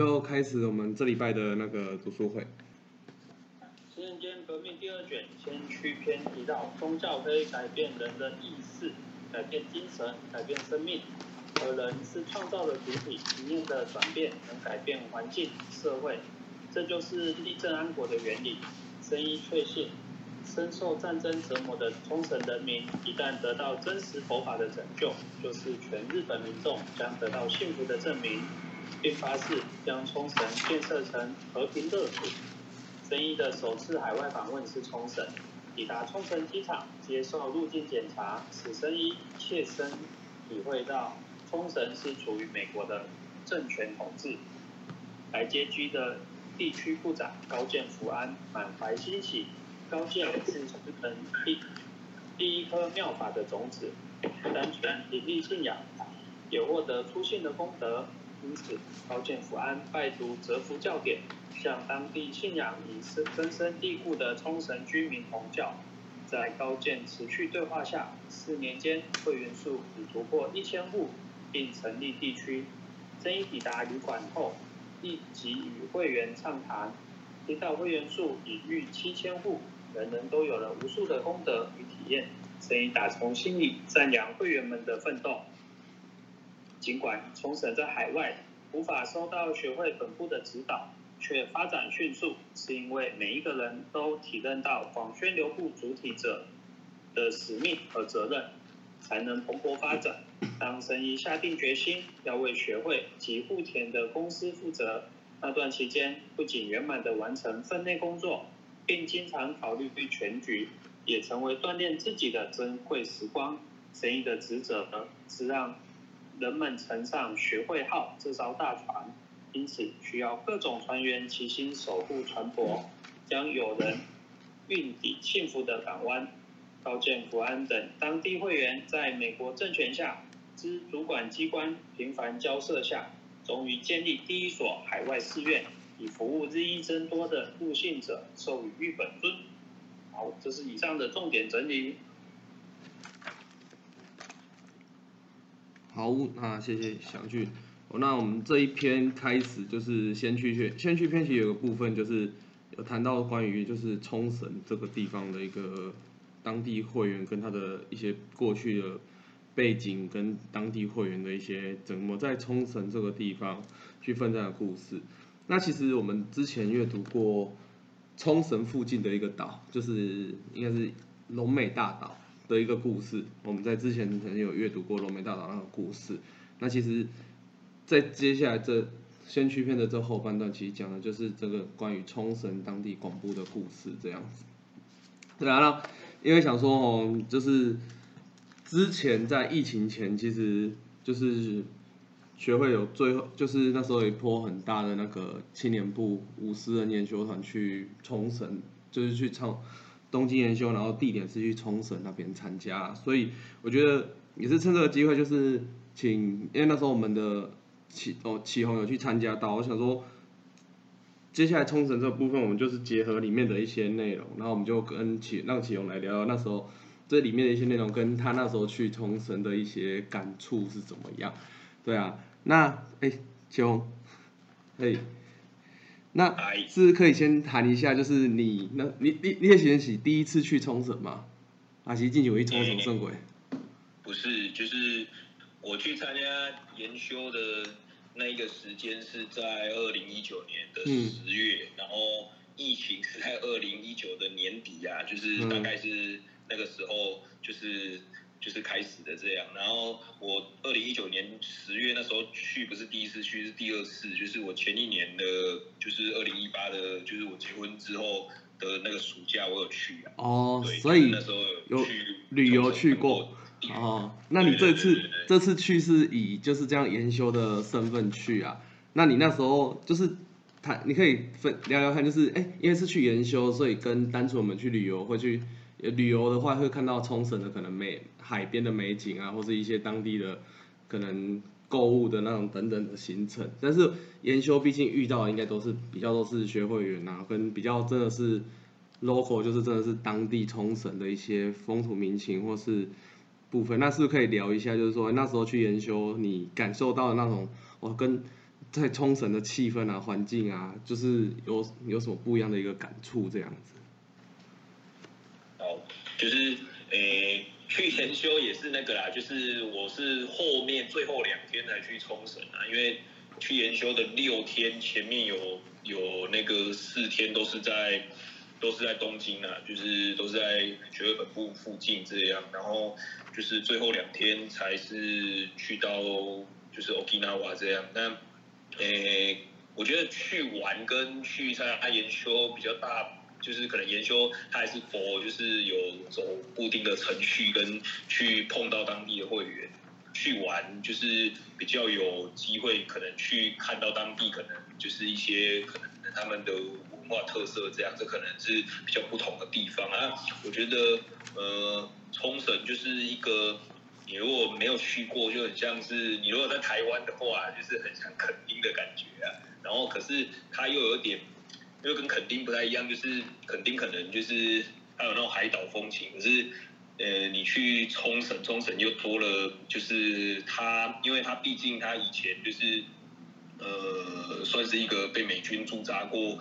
就开始我们这礼拜的那个读书会。新人间革命第二卷先驱篇提到，宗教可以改变人的意识，改变精神，改变生命，而人是创造的主体，一念的转变能改变环境、社会，这就是立正安国的原理。深一确信，深受战争折磨的冲绳人民，一旦得到真实佛法的拯救，就是全日本民众将得到幸福的证明，并发誓将冲绳建设成和平乐土。生一的首次海外访问是冲绳，抵达冲绳机场接受入境检查，使生一切身体会到冲绳是处于美国的政权统治。来接机的地区部长高见福安满怀欣喜，高见是冲绳第第一颗妙法的种子，单纯隐立信仰，也获得出信的功德。因此，高见福安拜读折服教典，向当地信仰已深根深蒂固的冲绳居民同教。在高见持续对话下，四年间会员数已突破一千户，并成立地区。真一抵达旅馆后，立即与会员畅谈，听到会员数已逾七千户，人人都有了无数的功德与体验。真一打从心里赞扬会员们的奋斗。尽管冲绳在海外无法收到学会本部的指导，却发展迅速，是因为每一个人都体认到广宣流部主体者的使命和责任，才能蓬勃发展。当神医下定决心要为学会及户田的公司负责，那段期间不仅圆满的完成分内工作，并经常考虑对全局，也成为锻炼自己的珍贵时光。神医的职责呢是让人们乘上学会号这艘大船，因此需要各种船员齐心守护船舶，将友人运抵幸福的港湾。高见福安等当地会员在美国政权下之主管机关频繁交涉下，终于建立第一所海外寺院，以服务日益增多的入信者，授予日本尊。好，这是以上的重点整理。好，那谢谢祥俊。那我们这一篇开始就是先去篇，先去篇其实有个部分就是有谈到关于就是冲绳这个地方的一个当地会员跟他的一些过去的背景跟当地会员的一些怎么在冲绳这个地方去奋战的故事。那其实我们之前阅读过冲绳附近的一个岛，就是应该是龙美大岛。的一个故事，我们在之前曾经有阅读过龙梅大岛那个故事。那其实，在接下来这先驱片的这后半段，其实讲的就是这个关于冲绳当地广播的故事这样子。对啊，那因为想说哦，就是之前在疫情前，其实就是学会有最后，就是那时候一波很大的那个青年部五十人研修团去冲绳，就是去唱。东京研修，然后地点是去冲绳那边参加，所以我觉得也是趁这个机会，就是请，因为那时候我们的启哦启宏有去参加到，我想说，接下来冲绳这部分，我们就是结合里面的一些内容，然后我们就跟启让启宏来聊聊那时候这里面的一些内容，跟他那时候去冲绳的一些感触是怎么样，对啊，那哎启宏，哎。那是可以先谈一下，就是你那，你你你也想起第一次去冲绳吗？啊，其实进去一冲绳圣鬼。不是，就是我去参加研修的那一个时间是在二零一九年的十月，然后疫情是在二零一九的年底啊，就是大概是那个时候，就是。就是开始的这样，然后我二零一九年十月那时候去不是第一次去，是第二次，就是我前一年的，就是二零一八的，就是我结婚之后的那个暑假我有去啊。哦，所以那时候有旅游去过。哦，那你这次这次去是以就是这样研修的身份去啊？那你那时候就是谈，你可以分聊聊看，就是哎，因为是去研修，所以跟单纯我们去旅游会去。旅游的话会看到冲绳的可能美海边的美景啊，或是一些当地的可能购物的那种等等的行程。但是研修毕竟遇到的应该都是比较都是学会员啊，跟比较真的是 local，就是真的是当地冲绳的一些风土民情或是部分。那是不是可以聊一下，就是说那时候去研修你感受到的那种，我跟在冲绳的气氛啊、环境啊，就是有有什么不一样的一个感触这样子？就是诶，去研修也是那个啦，就是我是后面最后两天才去冲绳啊，因为去研修的六天前面有有那个四天都是在都是在东京啊，就是都是在学会本部附近这样，然后就是最后两天才是去到就是 Okinawa 这样，那。诶，我觉得去玩跟去参加研修比较大，就是可能研修它还是佛，就是有走固定的程序跟去碰到当地的会员，去玩就是比较有机会可能去看到当地可能就是一些可能他们的文化特色这样，这可能是比较不同的地方啊。我觉得呃，冲绳就是一个。你如果没有去过，就很像是你如果在台湾的话，就是很像垦丁的感觉啊。然后可是它又有点，因为跟垦丁不太一样，就是垦丁可能就是还有那种海岛风情，可是呃你去冲绳，冲绳又多了，就是它，因为它毕竟它以前就是呃算是一个被美军驻扎过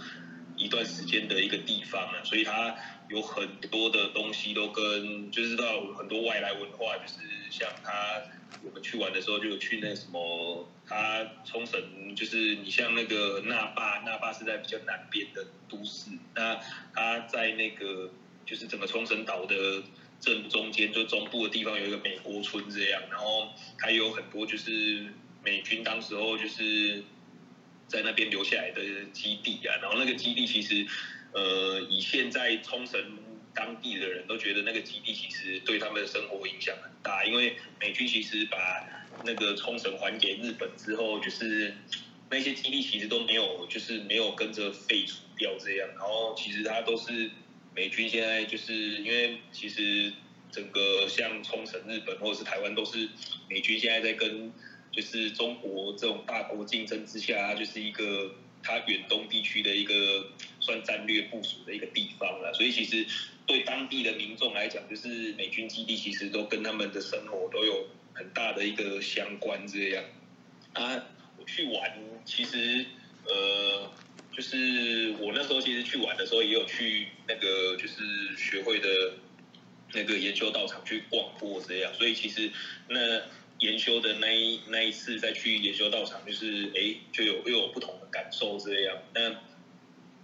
一段时间的一个地方啊，所以它有很多的东西都跟就是到很多外来文化就是。像他，我们去玩的时候就有去那什么，他冲绳就是你像那个那霸，那霸是在比较南边的都市，那他在那个就是整个冲绳岛的正中间，就中部的地方有一个美国村这样，然后还有很多就是美军当时候就是在那边留下来的基地啊，然后那个基地其实呃以现在冲绳。当地的人都觉得那个基地其实对他们的生活影响很大，因为美军其实把那个冲绳还给日本之后，就是那些基地其实都没有，就是没有跟着废除掉这样。然后其实它都是美军现在就是因为其实整个像冲绳、日本或者是台湾都是美军现在在跟就是中国这种大国竞争之下，就是一个它远东地区的一个算战略部署的一个地方了。所以其实。对当地的民众来讲，就是美军基地其实都跟他们的生活都有很大的一个相关这样。啊，我去玩，其实呃，就是我那时候其实去玩的时候，也有去那个就是学会的那个研究道场去逛过这样。所以其实那研修的那一那一次再去研修道场，就是哎，就有又有不同的感受这样。那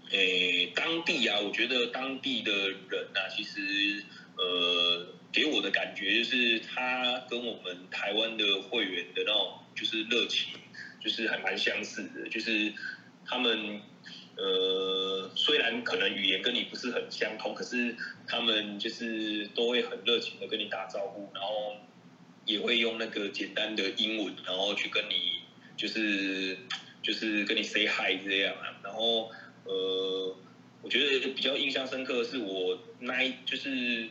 诶，当地啊，我觉得当地的人啊，其实呃，给我的感觉就是他跟我们台湾的会员的那种就是热情，就是还蛮相似的。就是他们呃，虽然可能语言跟你不是很相通，可是他们就是都会很热情的跟你打招呼，然后也会用那个简单的英文，然后去跟你就是就是跟你 say hi 这样啊，然后。呃，我觉得比较印象深刻的是我那一就是，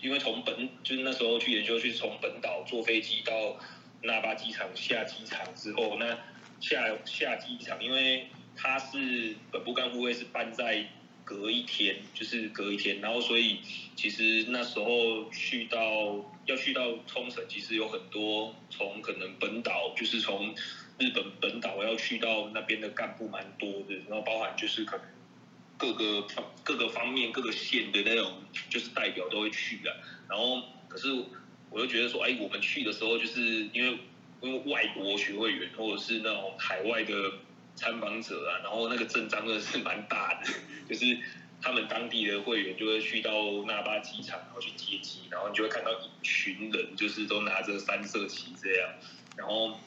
因为从本就是那时候去研究，去从本岛坐飞机到那巴机场下机场之后，那下下机场，因为它是本部干部会是搬在隔一天，就是隔一天，然后所以其实那时候去到要去到冲绳，其实有很多从可能本岛就是从。日本本岛要去到那边的干部蛮多的，然后包含就是可能各个方各个方面各个县的那种就是代表都会去啊。然后可是我就觉得说，哎，我们去的时候就是因为因为外国学会员或者是那种海外的参访者啊，然后那个阵仗真的是蛮大的，就是他们当地的会员就会去到那巴机场，然后去接机，然后你就会看到一群人就是都拿着三色旗这样，然后。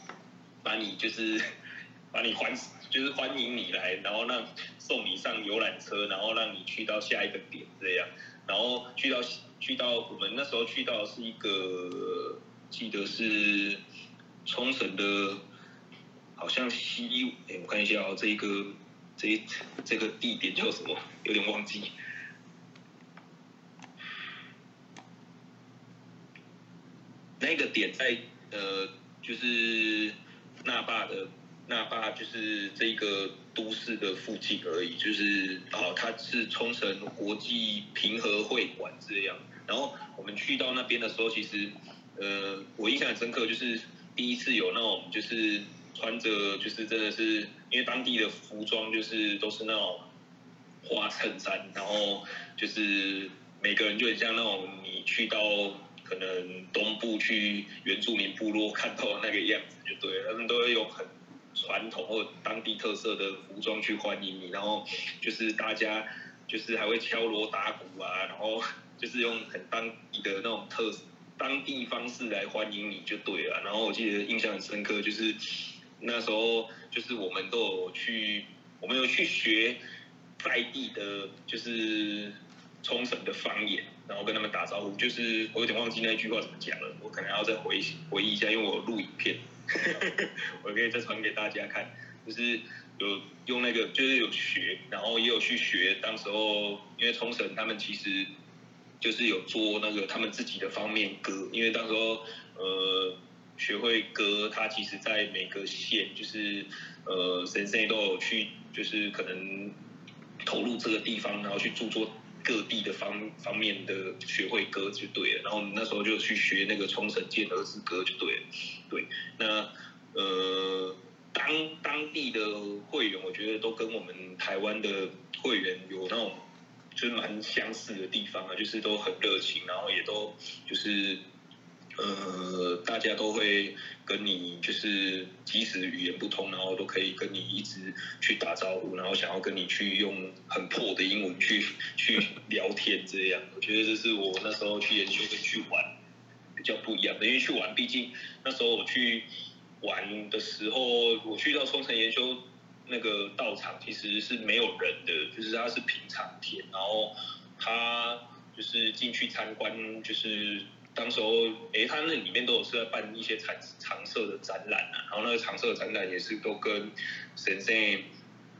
把你就是 把你欢 就是欢迎你来，然后让送你上游览车，然后让你去到下一个点这样，然后去到去到我们那时候去到是一个记得是冲绳的，好像西哎我看一下哦，这一个这一这个地点叫什么？有点忘记。那个点在呃就是。那霸的那霸就是这个都市的附近而已，就是哦，它是冲绳国际平和会馆这样。然后我们去到那边的时候，其实呃，我印象很深刻，就是第一次有那种就是穿着就是真的是因为当地的服装就是都是那种花衬衫，然后就是每个人就很像那种你去到可能东部去原住民部落看到的那个样子就对，他们都会用很传统或当地特色的服装去欢迎你，然后就是大家就是还会敲锣打鼓啊，然后就是用很当地的那种特当地方式来欢迎你就对了。然后我记得印象很深刻，就是那时候就是我们都有去，我们有去学在地的，就是冲绳的方言，然后跟他们打招呼。就是我有点忘记那句话怎么讲了，我可能要再回回忆一下，因为我录影片。我可以再传给大家看，就是有用那个，就是有学，然后也有去学。当时候因为冲绳他们其实就是有做那个他们自己的方面歌，因为当时候呃学会歌，他其实在每个县就是呃神圣都有去，就是可能投入这个地方，然后去著作各地的方方面的学会歌就对了。然后那时候就去学那个冲绳剑儿之歌就对了。对，那呃，当当地的会员，我觉得都跟我们台湾的会员有那种就是蛮相似的地方啊，就是都很热情，然后也都就是呃，大家都会跟你就是即使语言不通，然后都可以跟你一直去打招呼，然后想要跟你去用很破的英文去去聊天这样。我觉得这是我那时候去研究跟去玩。比较不一样的，因为去玩，毕竟那时候我去玩的时候，我去到冲绳研修那个道场，其实是没有人的，就是它是平常天，然后他就是进去参观，就是当时候，哎，他那里面都有是在办一些常常设的展览啊，然后那个常设的展览也是都跟神圣，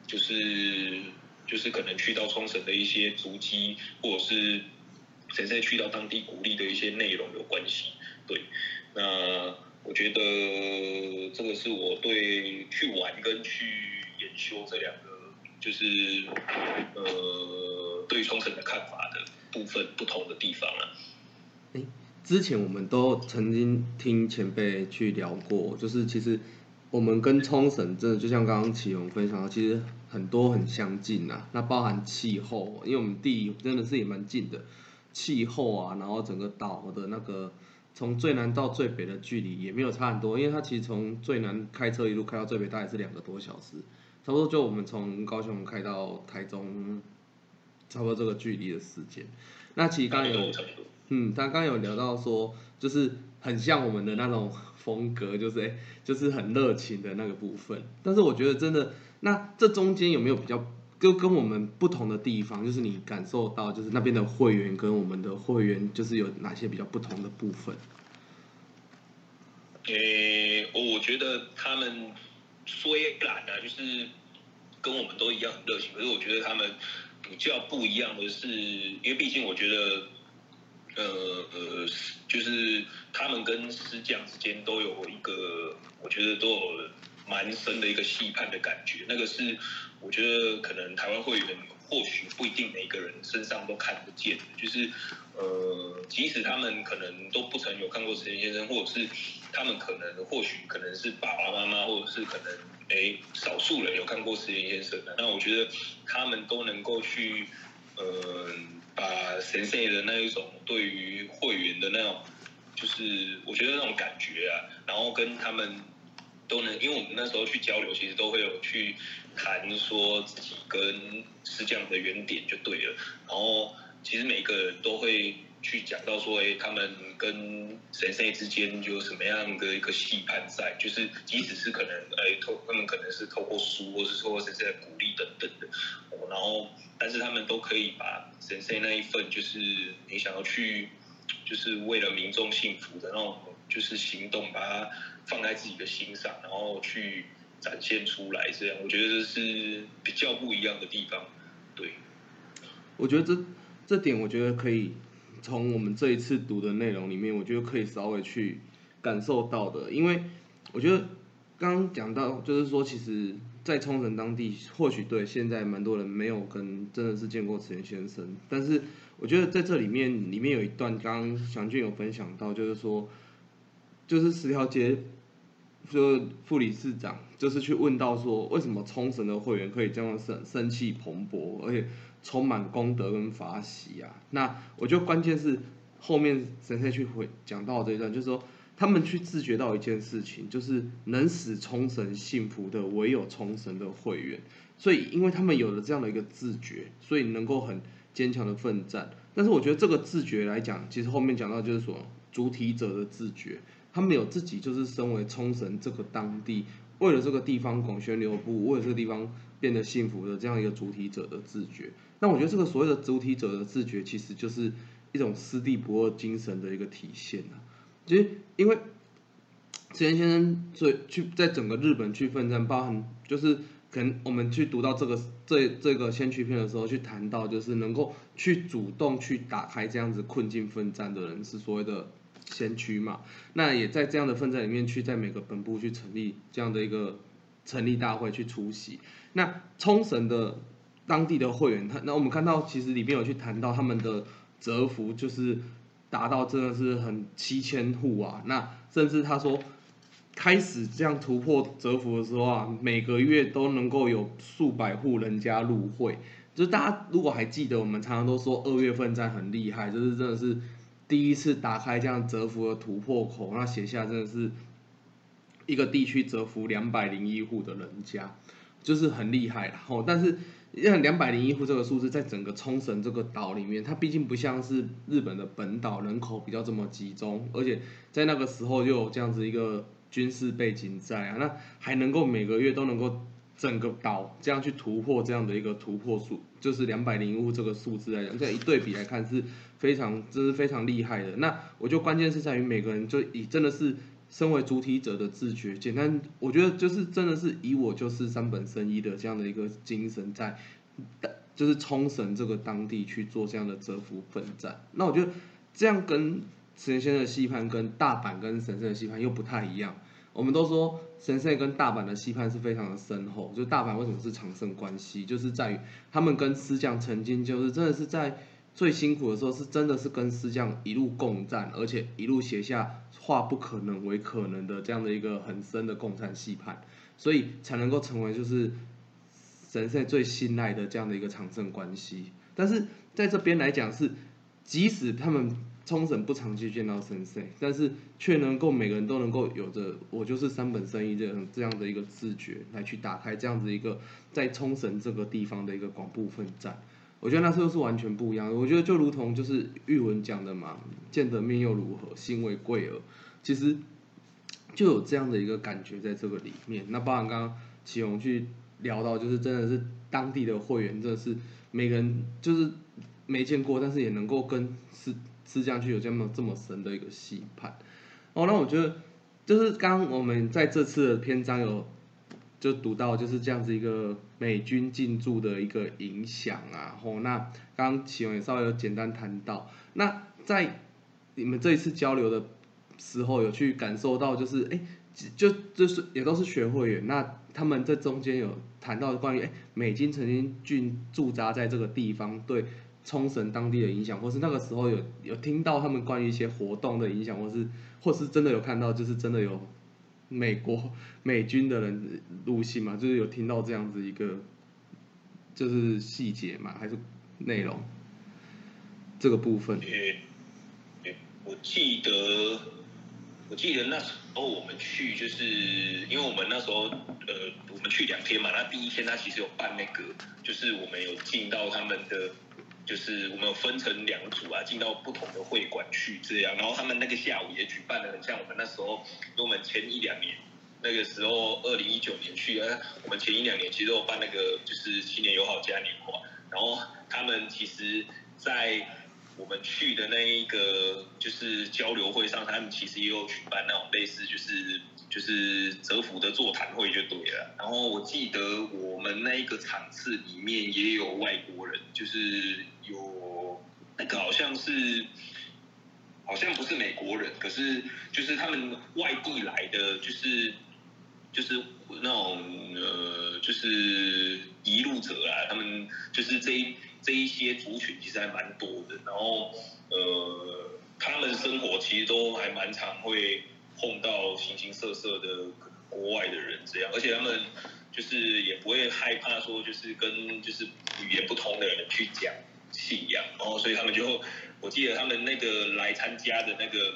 就是就是可能去到冲绳的一些足迹，或者是。谁在去到当地鼓励的一些内容有关系？对，那我觉得这个是我对去玩跟去研修这两个，就是呃对冲绳的看法的部分不同的地方了。哎，之前我们都曾经听前辈去聊过，就是其实我们跟冲绳真的就像刚刚启荣分享的，其实很多很相近呐。那包含气候，因为我们地真的是也蛮近的。气候啊，然后整个岛的那个从最南到最北的距离也没有差很多，因为它其实从最南开车一路开到最北大概是两个多小时，差不多就我们从高雄开到台中，差不多这个距离的时间。那其实刚刚有，嗯，他刚有聊到说，就是很像我们的那种风格，就是哎，就是很热情的那个部分。但是我觉得真的，那这中间有没有比较？就跟我们不同的地方，就是你感受到，就是那边的会员跟我们的会员，就是有哪些比较不同的部分？诶，我觉得他们虽然啊，就是跟我们都一样很热情，可是我觉得他们比较不一样的是，因为毕竟我觉得，呃呃，就是他们跟师匠之间都有一个，我觉得都有蛮深的一个细判的感觉，那个是。我觉得可能台湾会员或许不一定每个人身上都看得见，就是呃，即使他们可能都不曾有看过石田先生，或者是他们可能或许可能是爸爸妈妈，或者是可能哎少数人有看过石田先生的，那我觉得他们都能够去呃把神圣的那一种对于会员的那种，就是我觉得那种感觉啊，然后跟他们都能，因为我们那时候去交流，其实都会有去。谈说自己跟师匠的原点就对了，然后其实每个人都会去讲到说，哎，他们跟神圣之间有什么样的一个戏判在，就是即使是可能，哎，透他们可能是透过书，或是透过神圣的鼓励等等的，然后但是他们都可以把神圣那一份，就是你想要去，就是为了民众幸福的那种，就是行动，把它放在自己的心上，然后去。展现出来，这样我觉得这是比较不一样的地方。对，我觉得这这点，我觉得可以从我们这一次读的内容里面，我觉得可以稍微去感受到的。因为我觉得刚刚讲到，就是说，其实，在冲绳当地，或许对现在蛮多人没有跟真的是见过慈源先生，但是我觉得在这里面，里面有一段，刚刚祥俊有分享到，就是说，就是十条街。就副理事长就是去问到说，为什么冲绳的会员可以这样生生气蓬勃，而且充满功德跟法喜啊？那我觉得关键是后面神社去回讲到这一段，就是说他们去自觉到一件事情，就是能使冲绳幸福的唯有冲绳的会员，所以因为他们有了这样的一个自觉，所以能够很坚强的奋战。但是我觉得这个自觉来讲，其实后面讲到就是说主体者的自觉。他们有自己就是身为冲绳这个当地，为了这个地方广宣流布，为了这个地方变得幸福的这样一个主体者的自觉。那我觉得这个所谓的主体者的自觉，其实就是一种师弟不二精神的一个体现啊。其实因为石原先生最去在整个日本去奋战，包含就是可能我们去读到这个这这个先驱篇的时候，去谈到就是能够去主动去打开这样子困境奋战的人，是所谓的。先驱嘛，那也在这样的奋战里面去，在每个本部去成立这样的一个成立大会去出席。那冲绳的当地的会员，他那我们看到其实里面有去谈到他们的折服，就是达到真的是很七千户啊。那甚至他说开始这样突破折服的时候啊，每个月都能够有数百户人家入会。就大家如果还记得，我们常常都说二月份在很厉害，就是真的是。第一次打开这样折服的突破口，那写下真的是一个地区折服两百零一户的人家，就是很厉害了。哦，但是像两百零一户这个数字，在整个冲绳这个岛里面，它毕竟不像是日本的本岛人口比较这么集中，而且在那个时候又有这样子一个军事背景在啊，那还能够每个月都能够整个岛这样去突破这样的一个突破数，就是两百零一户这个数字来讲，这一对比来看是。非常，这是非常厉害的。那我就关键是在于每个人就以真的是身为主体者的自觉。简单，我觉得就是真的是以我就是三本生一的这样的一个精神，在就是冲绳这个当地去做这样的折服奋战。那我觉得这样跟神仙的戏盘跟大阪跟神圣的戏盘又不太一样。我们都说神圣跟大阪的戏盘是非常的深厚。就大阪为什么是长胜关系，就是在于他们跟师匠曾经就是真的是在。最辛苦的时候是真的是跟师匠一路共战，而且一路写下化不可能为可能的这样的一个很深的共产戏盘，所以才能够成为就是神圣最信赖的这样的一个长胜关系。但是在这边来讲是，即使他们冲绳不长期见到神圣，但是却能够每个人都能够有着我就是三本生意这样这样的一个自觉来去打开这样子一个在冲绳这个地方的一个广部分战。我觉得那时候是完全不一样的。我觉得就如同就是玉文讲的嘛，见得面又如何，心为贵耳，其实就有这样的一个感觉在这个里面。那包含刚刚启宏去聊到，就是真的是当地的会员，真的是每个人就是没见过，但是也能够跟师师匠去有这么这么深的一个期盼。哦，那我觉得就是刚我们在这次的篇章有。就读到就是这样子一个美军进驻的一个影响啊，吼，那刚刚启勇也稍微有简单谈到，那在你们这一次交流的时候，有去感受到就是，哎，就就是也都是学会员，那他们这中间有谈到关于，哎，美军曾经驻驻扎在这个地方对冲绳当地的影响，或是那个时候有有听到他们关于一些活动的影响，或是或是真的有看到，就是真的有。美国 美军的人入戏嘛，就是有听到这样子一个，就是细节嘛，还是内容这个部分。呃，我记得，我记得那时候我们去，就是因为我们那时候呃，我们去两天嘛，那第一天他其实有办那个，就是我们有进到他们的。就是我们有分成两组啊，进到不同的会馆去这样，然后他们那个下午也举办的很像我们那时候，因为我们前一两年那个时候二零一九年去啊，我们前一两年其实有办那个就是青年友好嘉年华，然后他们其实，在我们去的那一个就是交流会上，他们其实也有举办那种类似就是。就是泽福的座谈会就对了，然后我记得我们那一个场次里面也有外国人，就是有那个好像是，好像不是美国人，可是就是他们外地来的，就是就是那种呃，就是一路者啊，他们就是这一这一些族群其实还蛮多的，然后呃，他们生活其实都还蛮常会。碰到形形色色的国外的人这样，而且他们就是也不会害怕说就是跟就是语言不通的人去讲信仰，然后所以他们就我记得他们那个来参加的那个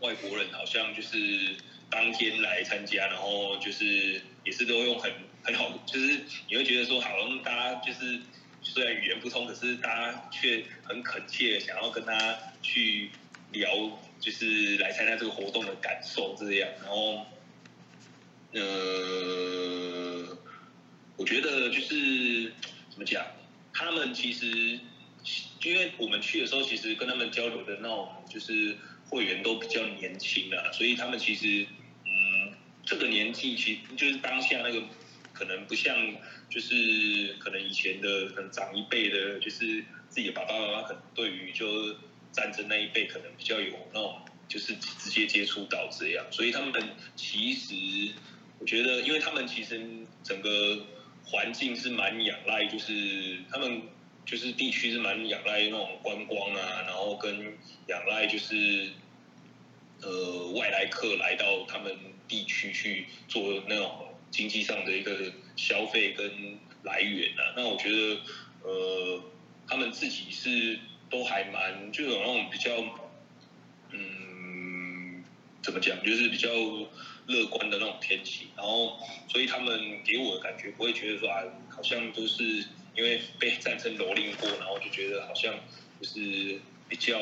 外国人好像就是当天来参加，然后就是也是都用很很好，就是你会觉得说好像大家就是虽然语言不通，可是大家却很恳切想要跟他去聊。就是来参加这个活动的感受这样，然后，呃，我觉得就是怎么讲，他们其实因为我们去的时候，其实跟他们交流的那种就是会员都比较年轻啊，所以他们其实嗯，这个年纪其实就是当下那个可能不像就是可能以前的可能长一辈的，就是自己的爸爸妈妈可能对于就。战争那一辈可能比较有那种，就是直接接触到这样，所以他们其实我觉得，因为他们其实整个环境是蛮仰赖，就是他们就是地区是蛮仰赖那种观光啊，然后跟仰赖就是呃外来客来到他们地区去做那种经济上的一个消费跟来源啊。那我觉得呃他们自己是。都还蛮就有那种比较，嗯，怎么讲，就是比较乐观的那种天气。然后，所以他们给我的感觉不会觉得说啊，好像都是因为被战争蹂躏过，然后就觉得好像就是比较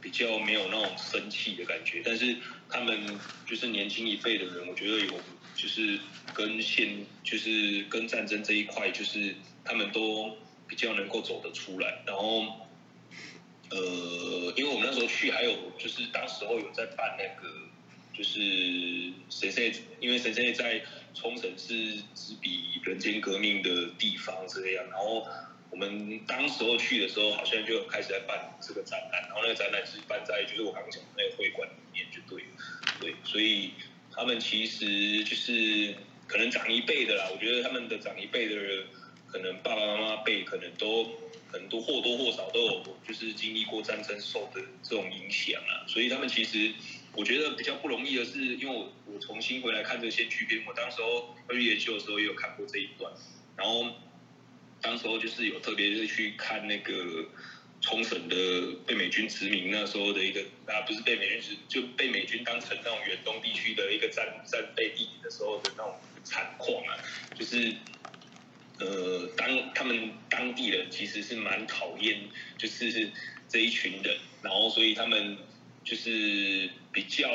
比较没有那种生气的感觉。但是他们就是年轻一辈的人，我觉得有就是跟现就是跟战争这一块，就是他们都比较能够走得出来，然后。呃，因为我们那时候去，还有就是当时候有在办那个，就是神社，因为神社在冲绳是只比人间革命的地方这样，然后我们当时候去的时候，好像就开始在办这个展览，然后那个展览是办在就是我刚刚讲的那个会馆里面，就对，对，所以他们其实就是可能长一辈的啦，我觉得他们的长一辈的人，可能爸爸妈妈辈可能都。很多或多或少都有，就是经历过战争受的这种影响啊，所以他们其实我觉得比较不容易的是，因为我我重新回来看这个先驱片，我当时候去研究的时候也有看过这一段，然后当时候就是有特别是去看那个冲绳的被美军殖民那时候的一个啊，不是被美军殖就被美军当成那种远东地区的一个战战备地的时候的那种惨况啊，就是。呃，当他们当地人其实是蛮讨厌，就是这一群人，然后所以他们就是比较，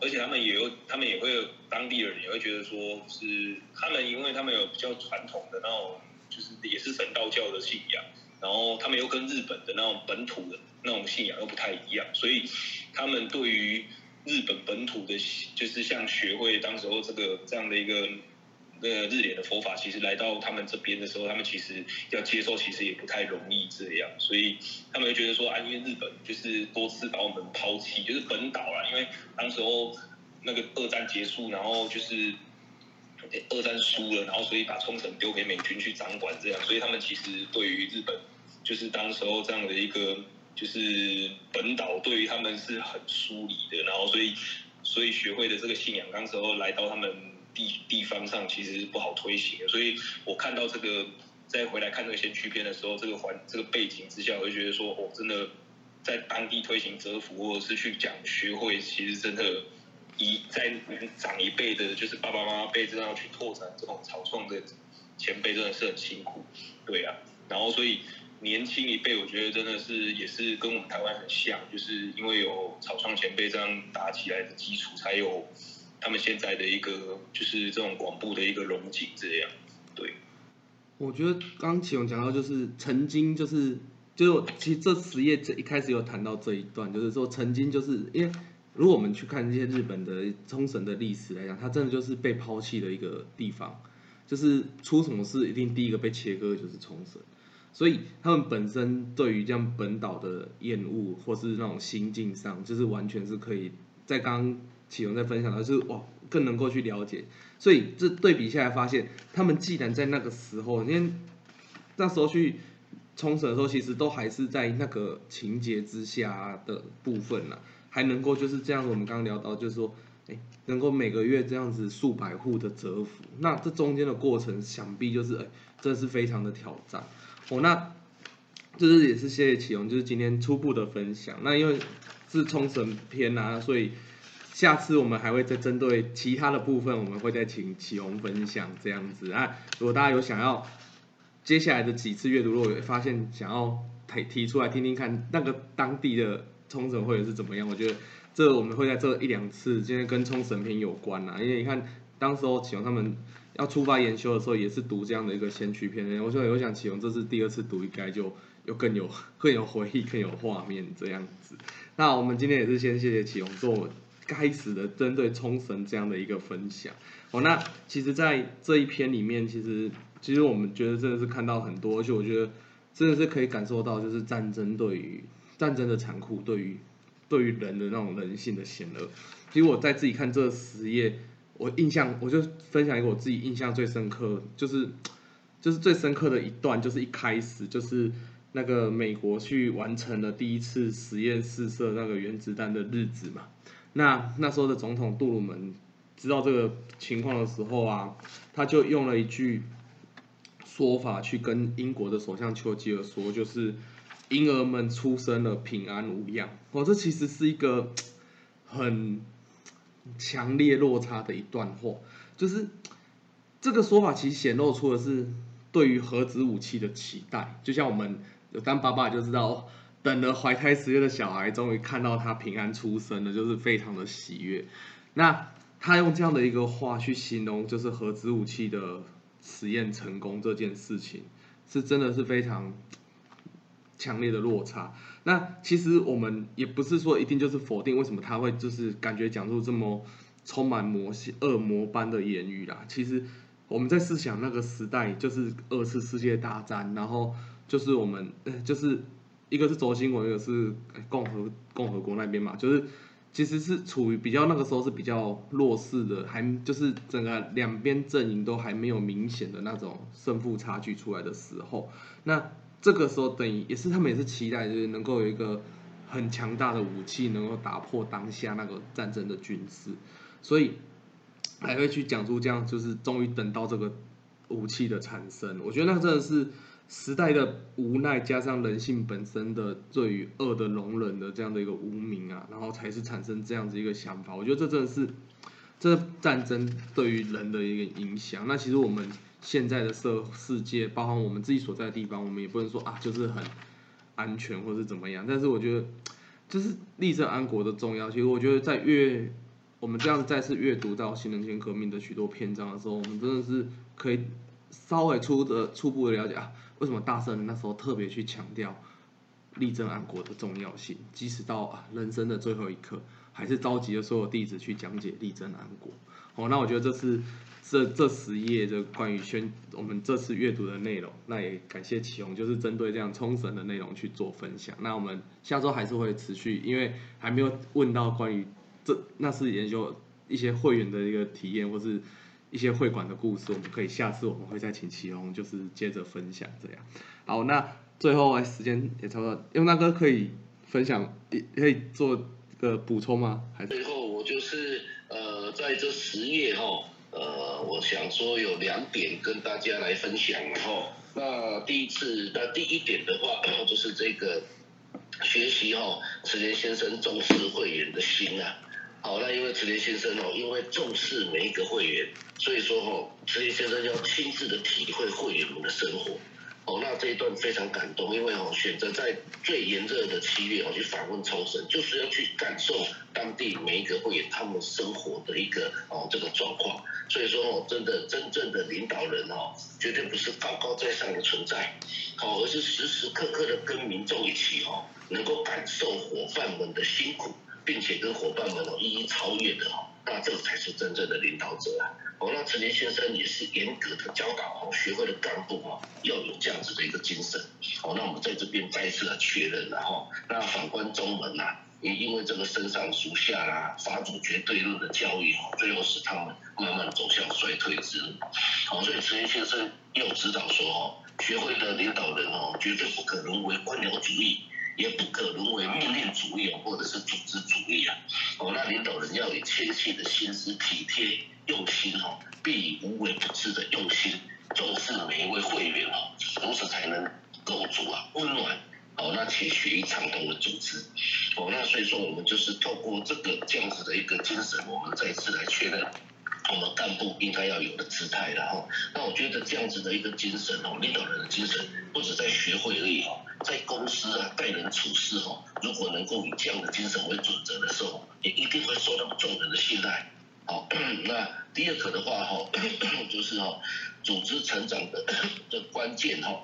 而且他们也有，他们也会有当地人也会觉得说，是他们因为他们有比较传统的那种，就是也是神道教的信仰，然后他们又跟日本的那种本土的那种信仰又不太一样，所以他们对于日本本土的，就是像学会当时候这个这样的一个。呃，日莲的佛法其实来到他们这边的时候，他们其实要接受，其实也不太容易这样，所以他们就觉得说，啊，因为日本就是多次把我们抛弃，就是本岛啊，因为当时候那个二战结束，然后就是二战输了，然后所以把冲绳丢给美军去掌管这样，所以他们其实对于日本就是当时候这样的一个就是本岛，对于他们是很疏离的，然后所以所以学会的这个信仰，当时候来到他们。地地方上其实是不好推行，所以我看到这个再回来看这个先驱片的时候，这个环这个背景之下，我就觉得说，哦，真的在当地推行折服或者是去讲学会，其实真的一在长一辈的，就是爸爸妈妈辈，这样去拓展这种草创的前辈，真的是很辛苦，对啊。然后所以年轻一辈，我觉得真的是也是跟我们台湾很像，就是因为有草创前辈这样打起来的基础，才有。他们现在的一个就是这种广布的一个融景这样，对。我觉得刚启勇讲到就是曾经就是就是其实这十页这一开始有谈到这一段，就是说曾经就是因为如果我们去看这些日本的冲绳的历史来讲，它真的就是被抛弃的一个地方，就是出什么事一定第一个被切割就是冲绳，所以他们本身对于这样本岛的厌恶或是那种心境上，就是完全是可以在刚。启荣在分享的是哇，更能够去了解，所以这对比下来发现，他们既然在那个时候，因为那时候去冲绳的时候，其实都还是在那个情节之下的部分呢，还能够就是这样子。我们刚刚聊到，就是说哎，能够每个月这样子数百户的折服，那这中间的过程想必就是哎，真的是非常的挑战。哦，那就是也是谢谢启荣，就是今天初步的分享。那因为是冲绳篇啊，所以下次我们还会再针对其他的部分，我们会再请启宏分享这样子啊。如果大家有想要接下来的几次阅读，如果发现想要提提出来听听看，那个当地的冲绳会是怎么样，我觉得。这我们会在这一两次，今天跟冲绳篇有关呐，因为你看，当时候启荣他们要出发研修的时候，也是读这样的一个先驱篇。我说，我想启荣这是第二次读，应该就又更有更有回忆、更有画面这样子。那我们今天也是先谢谢启荣做开始的针对冲绳这样的一个分享。哦，那其实，在这一篇里面，其实其实我们觉得真的是看到很多，而且我觉得真的是可以感受到，就是战争对于战争的残酷对于。对于人的那种人性的险恶，其实我在自己看这十页，我印象我就分享一个我自己印象最深刻，就是就是最深刻的一段，就是一开始就是那个美国去完成了第一次实验试射那个原子弹的日子嘛。那那时候的总统杜鲁门知道这个情况的时候啊，他就用了一句说法去跟英国的首相丘吉尔说，就是。婴儿们出生了平安无恙，哦，这其实是一个很强烈落差的一段话，就是这个说法其实显露出的是对于核子武器的期待，就像我们有当爸爸就知道，等了怀胎十月的小孩终于看到他平安出生了，就是非常的喜悦。那他用这样的一个话去形容，就是核子武器的实验成功这件事情，是真的是非常。强烈的落差。那其实我们也不是说一定就是否定为什么他会就是感觉讲出这么充满魔性恶魔般的言语啦。其实我们在思想那个时代，就是二次世界大战，然后就是我们就是一个是轴心国，一个是共和共和国那边嘛，就是其实是处于比较那个时候是比较弱势的，还就是整个两边阵营都还没有明显的那种胜负差距出来的时候，那。这个时候等于也是他们也是期待，就是能够有一个很强大的武器，能够打破当下那个战争的军事，所以还会去讲出这样，就是终于等到这个武器的产生。我觉得那真的是时代的无奈，加上人性本身的对于恶的容忍的这样的一个无名啊，然后才是产生这样子一个想法。我觉得这真的是这战争对于人的一个影响。那其实我们。现在的社世界，包含我们自己所在的地方，我们也不能说啊，就是很安全或是怎么样。但是我觉得，就是立正安国的重要。其实我觉得，在阅我们这样再次阅读到新人权革命的许多篇章的时候，我们真的是可以稍微初的初步的了解啊，为什么大圣那时候特别去强调立正安国的重要性，即使到人生的最后一刻，还是召集了所有弟子去讲解立正安国。哦，那我觉得这是。这这十页就关于宣我们这次阅读的内容，那也感谢启宏，就是针对这样冲绳的内容去做分享。那我们下周还是会持续，因为还没有问到关于这那是研究一些会员的一个体验，或是一些会馆的故事，我们可以下次我们会再请启宏，就是接着分享这样。好，那最后时间也差不多，用那哥可以分享，可以做个补充吗？还最后我就是呃在这十页哈。呃，我想说有两点跟大家来分享哈。那第一次，那第一点的话，就是这个学习哈，池田先生重视会员的心啊。好，那因为池田先生哦，因为重视每一个会员，所以说哈，池田先生要亲自的体会会员们的生活。哦，那这一段非常感动，因为哦选择在最炎热的七月哦去访问超神，就是要去感受当地每一个会员他们生活的一个哦这个状况。所以说哦，真的真正的领导人哦，绝对不是高高在上的存在，好，而是时时刻刻的跟民众一起哦，能够感受伙伴们的辛苦，并且跟伙伴们哦一一超越的哦，那这个才是真正的领导者啊。哦，那陈年先生也是严格的教导哦，学会的干部哦，要有这样子的一个精神。哦，那我们在这边再次的确认了哈。那反观中文呐，也因为这个身上属下啦，法主绝对论的教育哦，最后使他们慢慢走向衰退之路。好，所以陈年先生又指导说哦，学会的领导人哦，绝对不可能为官僚主义，也不可沦为命令主义或者是组织主义啊。哦，那领导人要以谦虚的心思、体贴用心哈，并以无微不至的用心重视每一位会员哈，如此才能构筑啊温暖哦，那且血液畅通的组织。哦，那所以说我们就是透过这个这样子的一个精神，我们再次来确认。我们干部应该要有的姿态，然后，那我觉得这样子的一个精神哦，领导人的精神，不止在学会而已哦，在公司啊待人处事哦，如果能够以这样的精神为准则的时候，也一定会受到众人的信赖。好，那第二个的话哈，就是？哈，组织成长的的关键哈，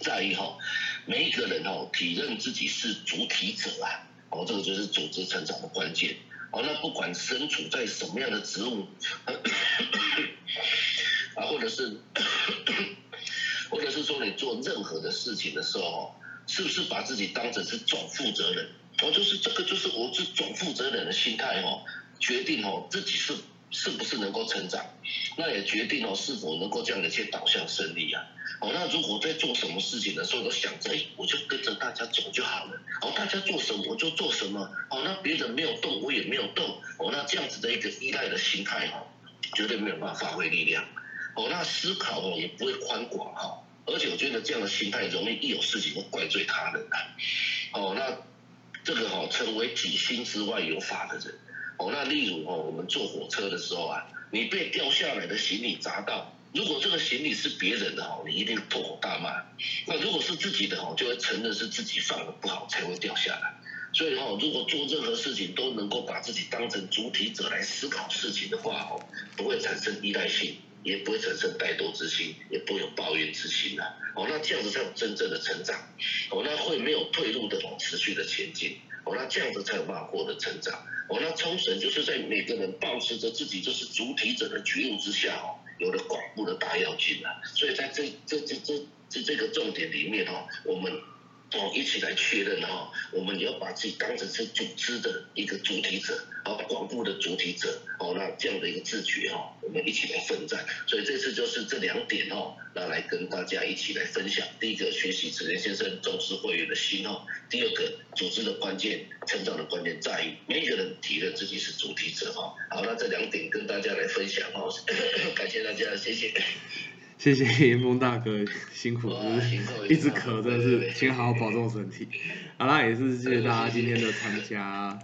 在于哈，每一个人哈体认自己是主体者啊，哦，这个就是？组织成长的关键。哦，那不管身处在什么样的职务，啊，或者是，或者是说你做任何的事情的时候，是不是把自己当成是总负责人？哦，就是这个，就是我是总负责人的心态哦，决定哦自己是是不是能够成长，那也决定哦是否能够这样的去导向胜利啊。哦，那如果在做什么事情的时候都想着，哎，我就跟着大家走就好了。哦，大家做什么我就做什么。哦，那别人没有动，我也没有动。哦，那这样子的一个依赖的心态，哦，绝对没有办法发挥力量。哦，那思考哦也不会宽广哈。而且我觉得这样的心态容易一有事情就怪罪他人啊。哦，那这个哈成为己心之外有法的人。哦，那例如哦，我们坐火车的时候啊，你被掉下来的行李砸到。如果这个行李是别人的哈，你一定破口大骂。那如果是自己的哈，就会承认是自己放的不好才会掉下来。所以哦，如果做任何事情都能够把自己当成主体者来思考事情的话哦，不会产生依赖性，也不会产生怠惰之心，也不会有抱怨之心呐。哦，那这样子才有真正的成长。哦，那会没有退路的哦，持续的前进。哦，那这样子才有办法获得成长。哦，那冲绳就是在每个人保持着自己就是主体者的觉悟之下哦。有了广布的大要进了，所以在这这这这这这个重点里面哦，我们哦一起来确认哦，我们要把自己当成是组织的一个主体者，啊广布的主体者，哦那这样的一个自觉哈，我们一起来奋战。所以这次就是这两点哦，那来跟大家一起来分享。第一个，学习子田先生重视会员的心哦；第二个，组织的关键、成长的关键在于每一个人提认自己是主体者哈。好，那这两点跟大家来分享哈，感谢大家，谢谢。谢谢严峰大哥辛苦，一直咳，真的是，请好好保重身体。好啦，也是谢谢大家今天的参加。